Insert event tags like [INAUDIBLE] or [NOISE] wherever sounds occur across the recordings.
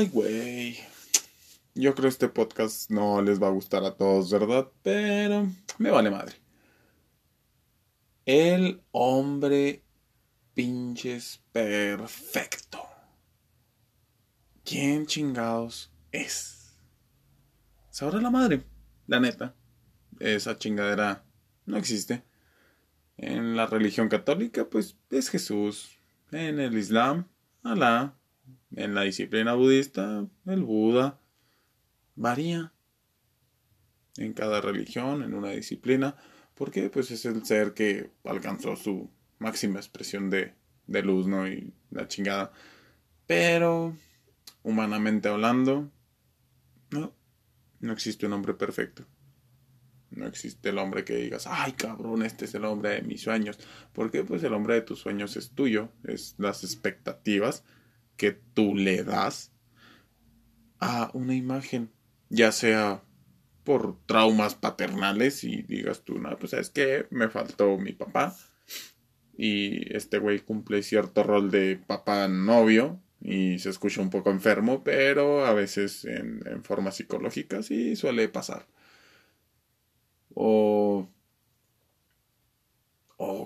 Ay, güey. Yo creo que este podcast no les va a gustar a todos, ¿verdad? Pero me vale madre. El hombre pinches perfecto. ¿Quién chingados es? Sabrá la madre, la neta. Esa chingadera no existe. En la religión católica, pues es Jesús. En el Islam, Alá. En la disciplina budista, el Buda. Varía. En cada religión, en una disciplina. Porque pues es el ser que alcanzó su máxima expresión de, de luz, ¿no? Y la chingada. Pero, humanamente hablando, no, no existe un hombre perfecto. No existe el hombre que digas, ay cabrón, este es el hombre de mis sueños. Porque pues el hombre de tus sueños es tuyo, es las expectativas que tú le das a una imagen, ya sea por traumas paternales y digas tú, no, pues es que me faltó mi papá y este güey cumple cierto rol de papá novio y se escucha un poco enfermo, pero a veces en, en forma psicológica sí suele pasar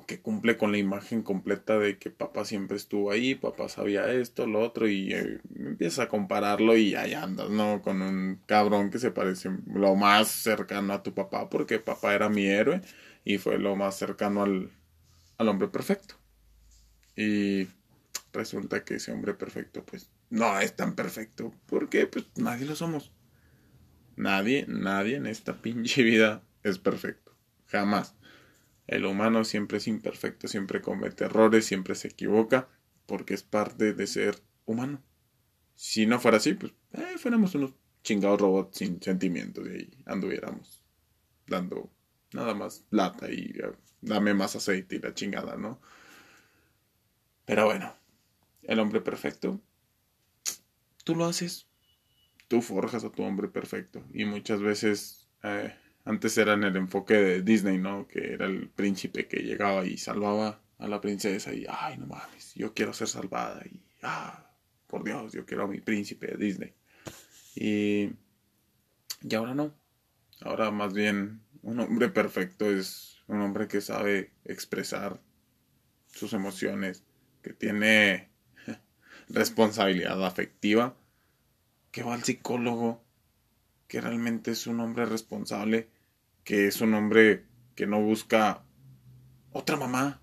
que cumple con la imagen completa de que papá siempre estuvo ahí, papá sabía esto, lo otro, y eh, empieza a compararlo y ahí andas, ¿no? Con un cabrón que se parece lo más cercano a tu papá, porque papá era mi héroe y fue lo más cercano al, al hombre perfecto. Y resulta que ese hombre perfecto, pues, no es tan perfecto, porque pues nadie lo somos. Nadie, nadie en esta [LAUGHS] pinche vida es perfecto. Jamás. El humano siempre es imperfecto, siempre comete errores, siempre se equivoca, porque es parte de ser humano. Si no fuera así, pues eh, fuéramos unos chingados robots sin sentimientos y anduviéramos dando nada más plata y eh, dame más aceite y la chingada, ¿no? Pero bueno, el hombre perfecto, tú lo haces, tú forjas a tu hombre perfecto y muchas veces eh, antes era en el enfoque de Disney, ¿no? Que era el príncipe que llegaba y salvaba a la princesa y, ay, no mames, yo quiero ser salvada y, ah, por Dios, yo quiero a mi príncipe de Disney. Y, y ahora no. Ahora más bien un hombre perfecto es un hombre que sabe expresar sus emociones, que tiene [LAUGHS] responsabilidad afectiva, que va al psicólogo, que realmente es un hombre responsable que es un hombre que no busca otra mamá.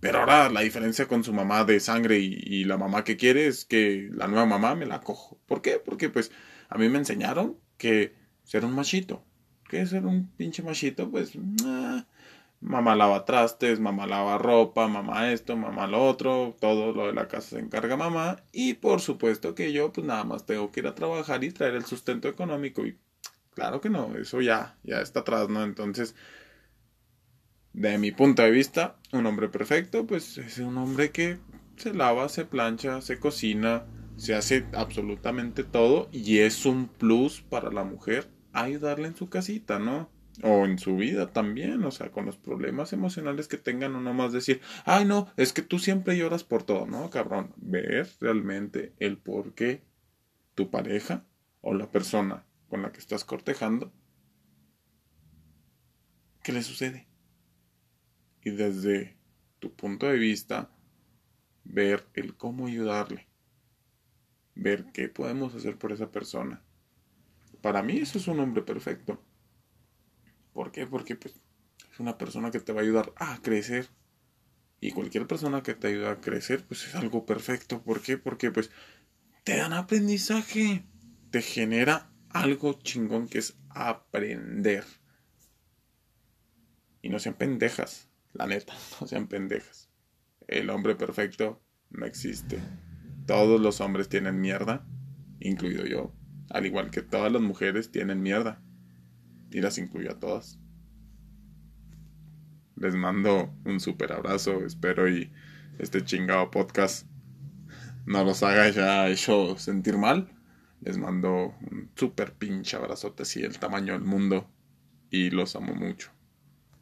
Pero ahora la diferencia con su mamá de sangre y, la mamá que quiere es que la nueva mamá me la cojo. ¿Por qué? Porque pues a mí me enseñaron que ser un machito. Que ser un pinche machito, pues... Ah, mamá lava trastes, mamá lava ropa, mamá esto, mamá lo otro, todo lo de la casa se encarga mamá. Y por supuesto que yo pues nada más tengo que ir a trabajar y traer el sustento económico y Claro que no, eso ya, ya está atrás, ¿no? Entonces, de mi punto de vista, un hombre perfecto, pues es un hombre que se lava, se plancha, se cocina, se hace absolutamente todo y es un plus para la mujer ayudarle en su casita, ¿no? O en su vida también, o sea, con los problemas emocionales que tengan, no nomás decir, ay no, es que tú siempre lloras por todo, ¿no? Cabrón, ver realmente el por qué tu pareja o la persona con la que estás cortejando, ¿qué le sucede? Y desde tu punto de vista, ver el cómo ayudarle, ver qué podemos hacer por esa persona. Para mí eso es un hombre perfecto. ¿Por qué? Porque pues, es una persona que te va a ayudar a crecer. Y cualquier persona que te ayuda a crecer, pues es algo perfecto. ¿Por qué? Porque pues te dan aprendizaje, te genera algo chingón que es aprender. Y no sean pendejas, la neta, [LAUGHS] no sean pendejas. El hombre perfecto no existe. Todos los hombres tienen mierda, incluido yo. Al igual que todas las mujeres tienen mierda. Y las incluyo a todas. Les mando un super abrazo. Espero y este chingado podcast no los haga ya hecho sentir mal. Les mando un super pinche abrazote así el tamaño del mundo y los amo mucho.